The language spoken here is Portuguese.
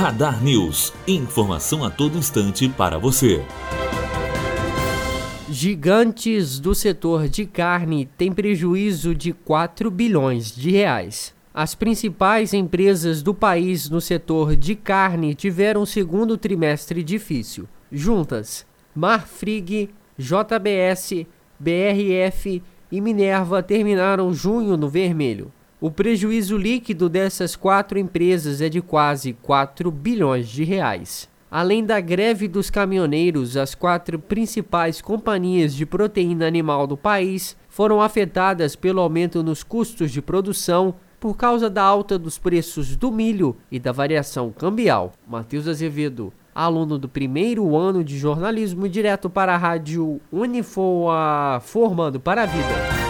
Radar News. Informação a todo instante para você. Gigantes do setor de carne têm prejuízo de 4 bilhões de reais. As principais empresas do país no setor de carne tiveram um segundo trimestre difícil. Juntas, Marfrig, JBS, BRF e Minerva terminaram junho no vermelho. O prejuízo líquido dessas quatro empresas é de quase 4 bilhões de reais. Além da greve dos caminhoneiros, as quatro principais companhias de proteína animal do país foram afetadas pelo aumento nos custos de produção por causa da alta dos preços do milho e da variação cambial. Matheus Azevedo, aluno do primeiro ano de jornalismo, direto para a rádio Unifoa, formando para a vida.